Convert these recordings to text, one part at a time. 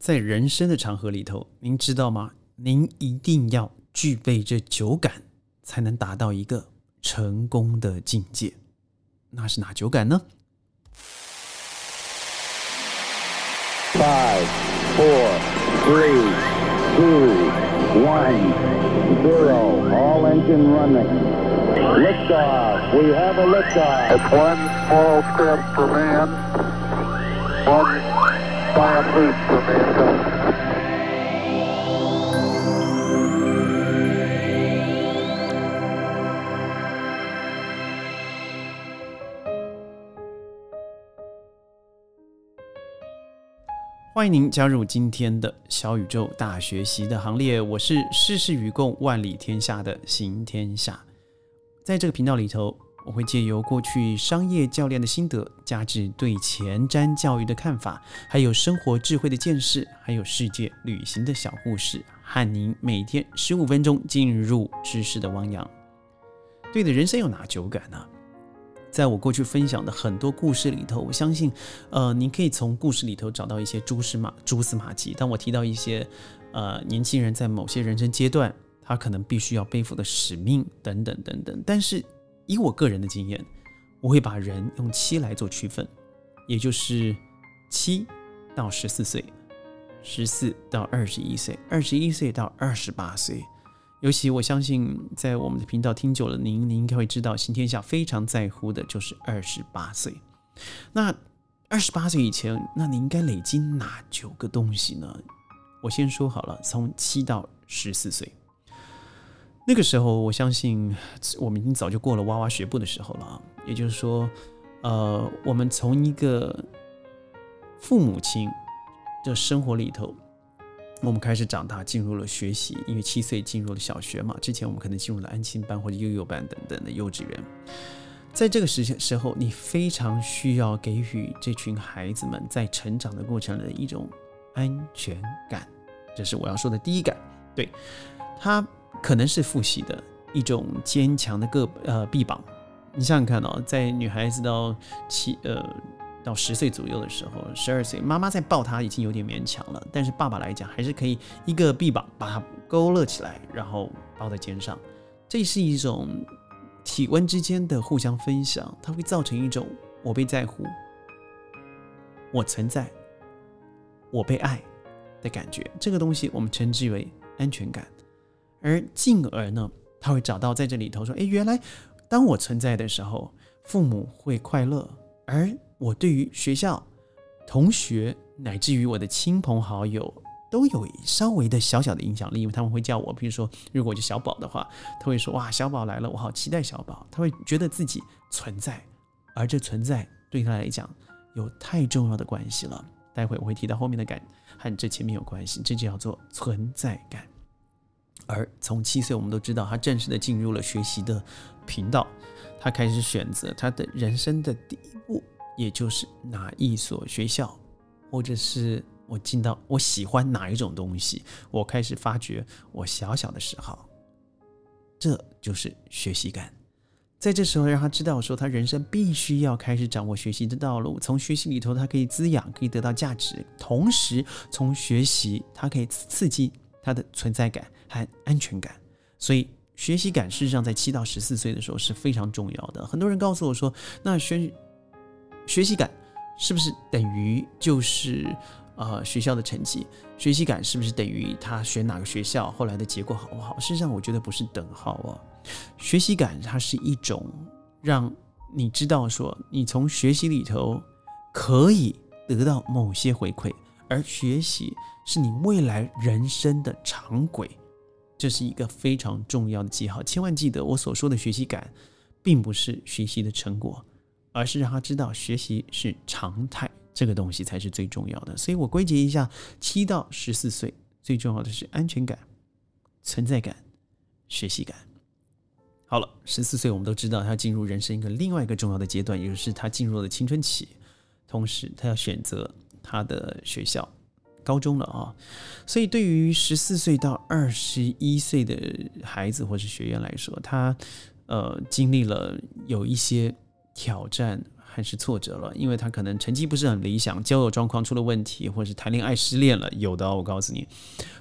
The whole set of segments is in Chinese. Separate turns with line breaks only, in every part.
在人生的长河里头，您知道吗？您一定要具备这九感，才能达到一个成功的境界。那是哪九感呢
？Five, four, three, two, one, zero. All engine running. Liftoff. We have a liftoff. It's one small step for man, one
欢迎您加入今天的小宇宙大学习的行列，我是世事与共、万里天下的行天下。在这个频道里头，我会借由过去商业教练的心得，加之对前瞻教育的看法，还有生活智慧的见识，还有世界旅行的小故事，和您每天十五分钟进入知识的汪洋。对的，人生有哪九感呢？在我过去分享的很多故事里头，我相信，呃，您可以从故事里头找到一些蛛丝马蛛丝马迹。当我提到一些，呃，年轻人在某些人生阶段。他可能必须要背负的使命等等等等，但是以我个人的经验，我会把人用七来做区分，也就是七到十四岁，十四到二十一岁，二十一岁到二十八岁。尤其我相信，在我们的频道听久了，您您应该会知道，新天下非常在乎的就是二十八岁。那二十八岁以前，那你应该累积哪九个东西呢？我先说好了，从七到十四岁。那个时候，我相信我们已经早就过了娃娃学步的时候了啊。也就是说，呃，我们从一个父母亲的生活里头，我们开始长大，进入了学习。因为七岁进入了小学嘛，之前我们可能进入了安亲班或者幼幼班等等的幼稚园。在这个时时候，你非常需要给予这群孩子们在成长的过程的一种安全感，这是我要说的第一感。对他。可能是父系的一种坚强的个呃臂膀，你想想看哦，在女孩子到七呃到十岁左右的时候，十二岁，妈妈在抱她已经有点勉强了，但是爸爸来讲还是可以一个臂膀把她勾勒起来，然后抱在肩上，这是一种体温之间的互相分享，它会造成一种我被在乎、我存在、我被爱的感觉，这个东西我们称之为安全感。而进而呢，他会找到在这里头说：“诶，原来当我存在的时候，父母会快乐，而我对于学校、同学乃至于我的亲朋好友都有稍微的小小的影响力，因为他们会叫我，比如说，如果就小宝的话，他会说：哇，小宝来了，我好期待小宝。他会觉得自己存在，而这存在对他来讲有太重要的关系了。待会我会提到后面的感和这前面有关系，这就叫做存在感。”而从七岁，我们都知道他正式的进入了学习的频道，他开始选择他的人生的第一步，也就是哪一所学校，或者是我进到我喜欢哪一种东西，我开始发掘我小小的嗜好，这就是学习感。在这时候，让他知道说，他人生必须要开始掌握学习的道路，从学习里头，他可以滋养，可以得到价值，同时从学习，他可以刺激他的存在感。和安全感，所以学习感事实上在七到十四岁的时候是非常重要的。很多人告诉我说，那学学习感是不是等于就是呃学校的成绩？学习感是不是等于他选哪个学校后来的结果好不好？事实上，我觉得不是等号哦。学习感它是一种让你知道说，你从学习里头可以得到某些回馈，而学习是你未来人生的长轨。这是一个非常重要的记号，千万记得我所说的学习感，并不是学习的成果，而是让他知道学习是常态，这个东西才是最重要的。所以我归结一下，七到十四岁最重要的是安全感、存在感、学习感。好了，十四岁我们都知道，他要进入人生一个另外一个重要的阶段，也就是他进入了青春期，同时他要选择他的学校。高中了啊，所以对于十四岁到二十一岁的孩子或者学员来说，他呃经历了有一些挑战还是挫折了，因为他可能成绩不是很理想，交友状况出了问题，或者是谈恋爱失恋了，有的我告诉你。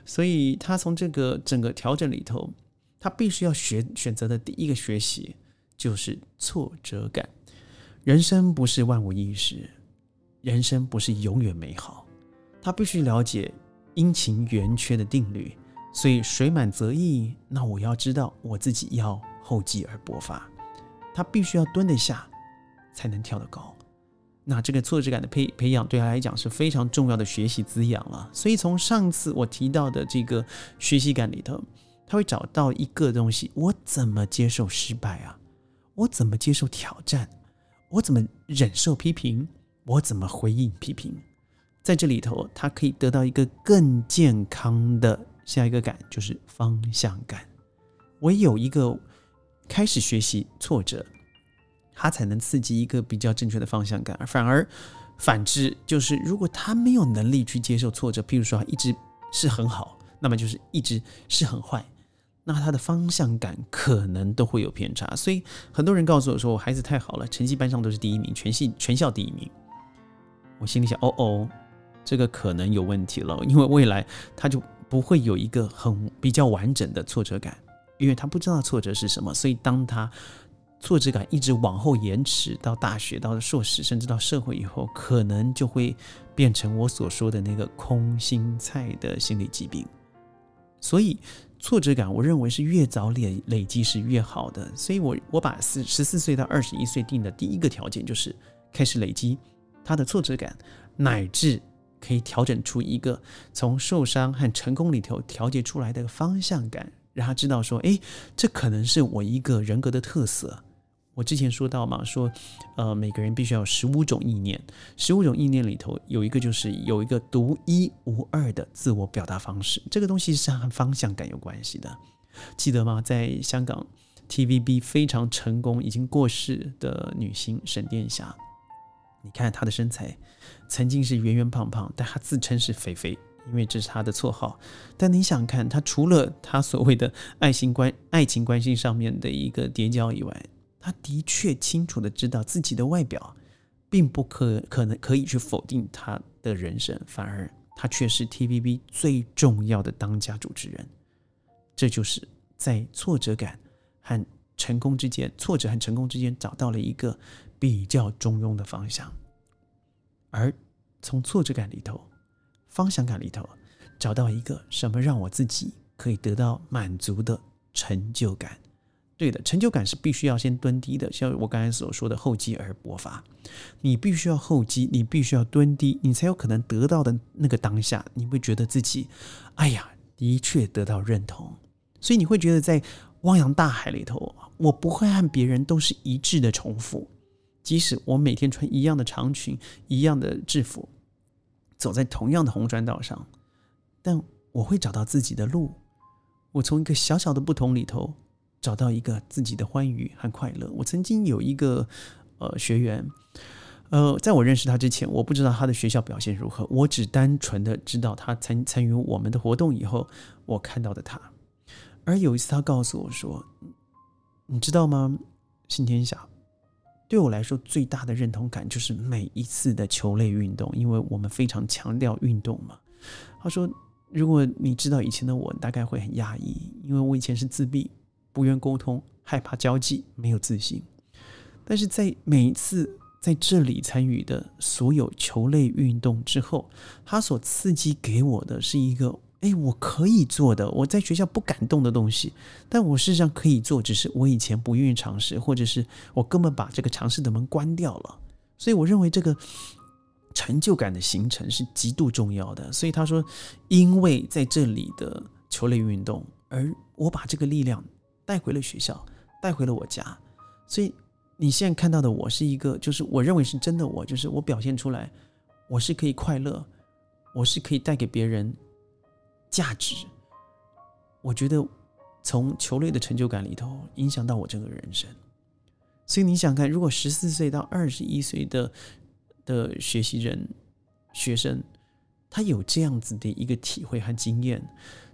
所以他从这个整个调整里头，他必须要学选择的第一个学习就是挫折感。人生不是万无一失，人生不是永远美好，他必须了解阴晴圆缺的定律。所以水满则溢，那我要知道我自己要厚积而薄发，他必须要蹲得下。才能跳得高。那这个挫折感的培培养，对他来讲是非常重要的学习滋养了。所以从上次我提到的这个学习感里头，他会找到一个东西：我怎么接受失败啊？我怎么接受挑战？我怎么忍受批评？我怎么回应批评？在这里头，他可以得到一个更健康的下一个感，就是方向感。我有一个开始学习挫折。他才能刺激一个比较正确的方向感，而反而反之，就是如果他没有能力去接受挫折，譬如说他一直是很好，那么就是一直是很坏，那他的方向感可能都会有偏差。所以很多人告诉我说，我孩子太好了，成绩班上都是第一名，全系全校第一名。我心里想，哦哦，这个可能有问题了，因为未来他就不会有一个很比较完整的挫折感，因为他不知道挫折是什么，所以当他。挫折感一直往后延迟到大学、到硕士，甚至到社会以后，可能就会变成我所说的那个空心菜的心理疾病。所以，挫折感我认为是越早累累积是越好的。所以我我把四十四岁到二十一岁定的第一个条件就是开始累积他的挫折感，乃至可以调整出一个从受伤和成功里头调节出来的方向感，让他知道说：哎，这可能是我一个人格的特色。我之前说到嘛，说，呃，每个人必须要有十五种意念，十五种意念里头有一个就是有一个独一无二的自我表达方式，这个东西是和方向感有关系的，记得吗？在香港 TVB 非常成功已经过世的女星沈殿霞，你看她的身材曾经是圆圆胖胖，但他自称是肥肥，因为这是他的绰号。但你想看他除了他所谓的爱情关 爱情关系上面的一个叠加以外，他的确清楚的知道自己的外表，并不可可能可以去否定他的人生，反而他却是 TVB 最重要的当家主持人。这就是在挫折感和成功之间，挫折和成功之间找到了一个比较中庸的方向，而从挫折感里头、方向感里头找到一个什么让我自己可以得到满足的成就感。对的，成就感是必须要先蹲低的，像我刚才所说的厚积而薄发，你必须要厚积，你必须要蹲低，你才有可能得到的那个当下，你会觉得自己，哎呀，的确得到认同，所以你会觉得在汪洋大海里头，我不会和别人都是一致的重复，即使我每天穿一样的长裙、一样的制服，走在同样的红砖道上，但我会找到自己的路，我从一个小小的不同里头。找到一个自己的欢愉和快乐。我曾经有一个呃学员，呃，在我认识他之前，我不知道他的学校表现如何，我只单纯的知道他参参与我们的活动以后，我看到的他。而有一次，他告诉我说：“你知道吗？新天下对我来说最大的认同感就是每一次的球类运动，因为我们非常强调运动嘛。”他说：“如果你知道以前的我，大概会很压抑，因为我以前是自闭。”不愿沟通，害怕交际，没有自信。但是在每一次在这里参与的所有球类运动之后，他所刺激给我的是一个：哎，我可以做的，我在学校不敢动的东西，但我事实上可以做，只是我以前不愿意尝试，或者是我根本把这个尝试的门关掉了。所以我认为这个成就感的形成是极度重要的。所以他说，因为在这里的球类运动，而我把这个力量。带回了学校，带回了我家，所以你现在看到的我是一个，就是我认为是真的我，就是我表现出来，我是可以快乐，我是可以带给别人价值。我觉得从球类的成就感里头影响到我整个人生，所以你想看，如果十四岁到二十一岁的的学习人学生，他有这样子的一个体会和经验，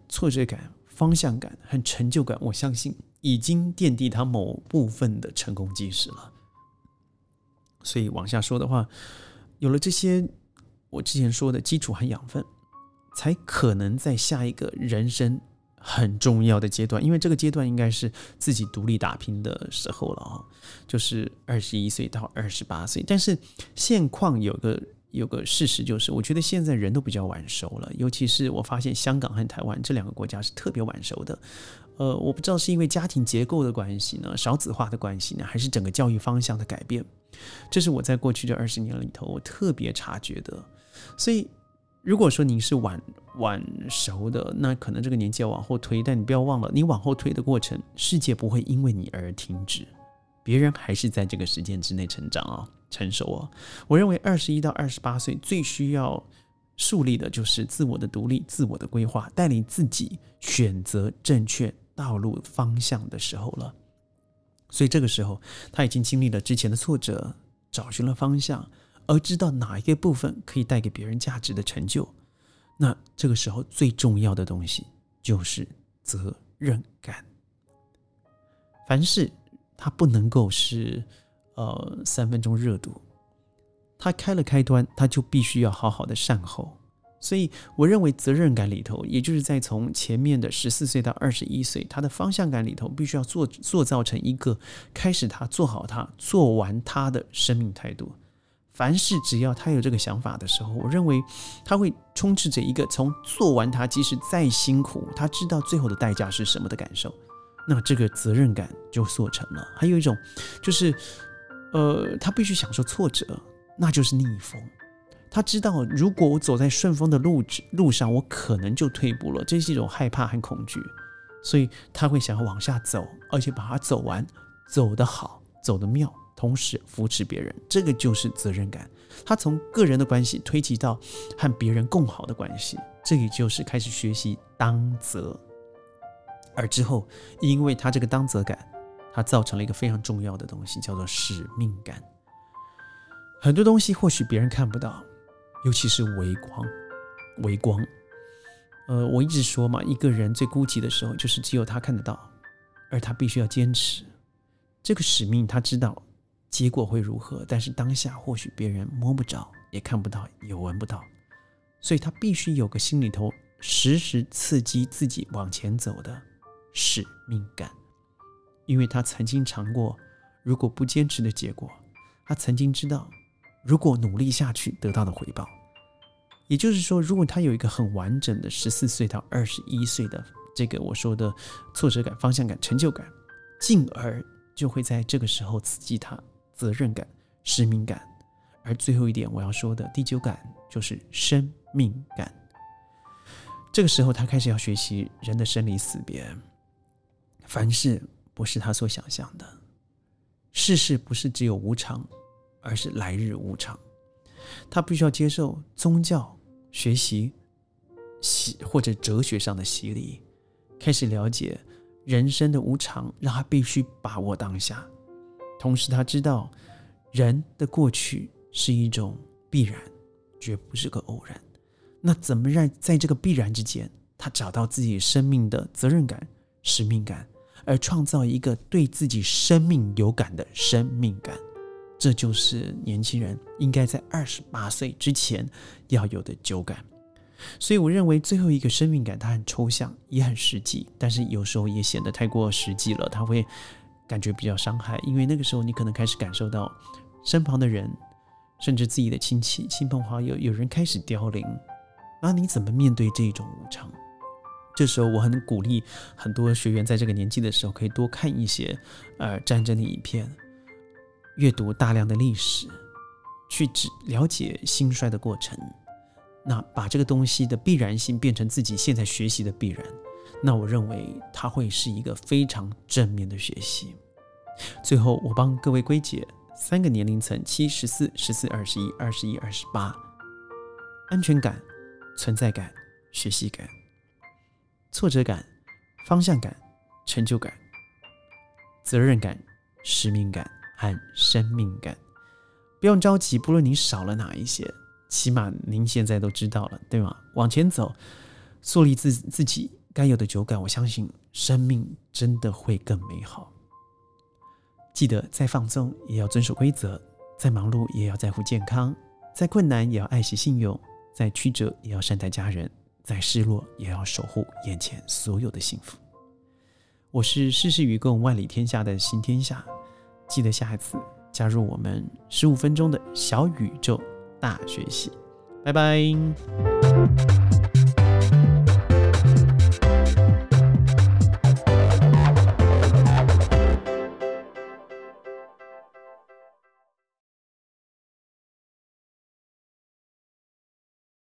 挫折感。方向感和成就感，我相信已经奠定他某部分的成功基石了。所以往下说的话，有了这些我之前说的基础和养分，才可能在下一个人生很重要的阶段，因为这个阶段应该是自己独立打拼的时候了啊，就是二十一岁到二十八岁。但是现况有个有个事实就是，我觉得现在人都比较晚熟了，尤其是我发现香港和台湾这两个国家是特别晚熟的。呃，我不知道是因为家庭结构的关系呢，少子化的关系呢，还是整个教育方向的改变。这是我在过去这二十年里头我特别察觉的。所以，如果说您是晚晚熟的，那可能这个年纪要往后推。但你不要忘了，你往后推的过程，世界不会因为你而停止，别人还是在这个时间之内成长啊，成熟啊。我认为二十一到二十八岁最需要。树立的就是自我的独立、自我的规划，带领自己选择正确道路方向的时候了。所以这个时候，他已经经历了之前的挫折，找寻了方向，而知道哪一个部分可以带给别人价值的成就。那这个时候最重要的东西就是责任感。凡事它不能够是呃三分钟热度。他开了开端，他就必须要好好的善后。所以，我认为责任感里头，也就是在从前面的十四岁到二十一岁，他的方向感里头，必须要做塑造成一个开始他做好他做完他的生命态度。凡事只要他有这个想法的时候，我认为他会充斥着一个从做完他，即使再辛苦，他知道最后的代价是什么的感受。那这个责任感就做成了。还有一种就是，呃，他必须享受挫折。那就是逆风。他知道，如果我走在顺风的路路上，我可能就退步了。这是一种害怕和恐惧，所以他会想要往下走，而且把它走完，走得好，走得妙，同时扶持别人。这个就是责任感。他从个人的关系推及到和别人共好的关系，这也就是开始学习当责。而之后，因为他这个当责感，他造成了一个非常重要的东西，叫做使命感。很多东西或许别人看不到，尤其是微光。微光，呃，我一直说嘛，一个人最孤寂的时候，就是只有他看得到，而他必须要坚持这个使命。他知道结果会如何，但是当下或许别人摸不着，也看不到，也闻不到，所以他必须有个心里头时时刺激自己往前走的使命感，因为他曾经尝过如果不坚持的结果，他曾经知道。如果努力下去得到的回报，也就是说，如果他有一个很完整的十四岁到二十一岁的这个我说的挫折感、方向感、成就感，进而就会在这个时候刺激他责任感、使命感。而最后一点我要说的第九感就是生命感。这个时候他开始要学习人的生离死别，凡事不是他所想象的，世事不是只有无常。而是来日无常，他必须要接受宗教学习洗或者哲学上的洗礼，开始了解人生的无常，让他必须把握当下。同时，他知道人的过去是一种必然，绝不是个偶然。那怎么让在这个必然之间，他找到自己生命的责任感、使命感，而创造一个对自己生命有感的生命感？这就是年轻人应该在二十八岁之前要有的酒感，所以我认为最后一个生命感它很抽象也很实际，但是有时候也显得太过实际了，它会感觉比较伤害，因为那个时候你可能开始感受到身旁的人，甚至自己的亲戚、亲朋好友，有人开始凋零，那你怎么面对这种无常？这时候我很鼓励很多学员在这个年纪的时候可以多看一些呃战争的影片。阅读大量的历史，去只了解兴衰的过程，那把这个东西的必然性变成自己现在学习的必然，那我认为它会是一个非常正面的学习。最后，我帮各位归结三个年龄层：七、十四、十四、二十一、二十一、二十八。安全感、存在感、学习感、挫折感、方向感、成就感、责任感、使命感。和生命感，不用着急。不论你少了哪一些，起码您现在都知道了，对吗？往前走，树立自自己该有的酒感，我相信生命真的会更美好。记得再放纵，也要遵守规则，再忙碌也要在乎健康，再困难也要爱惜信用，再曲折也要善待家人，再失落也要守护眼前所有的幸福。我是事事与共、万里天下的新天下，记得下一次加入我们十五分钟的小宇宙大学习。拜拜。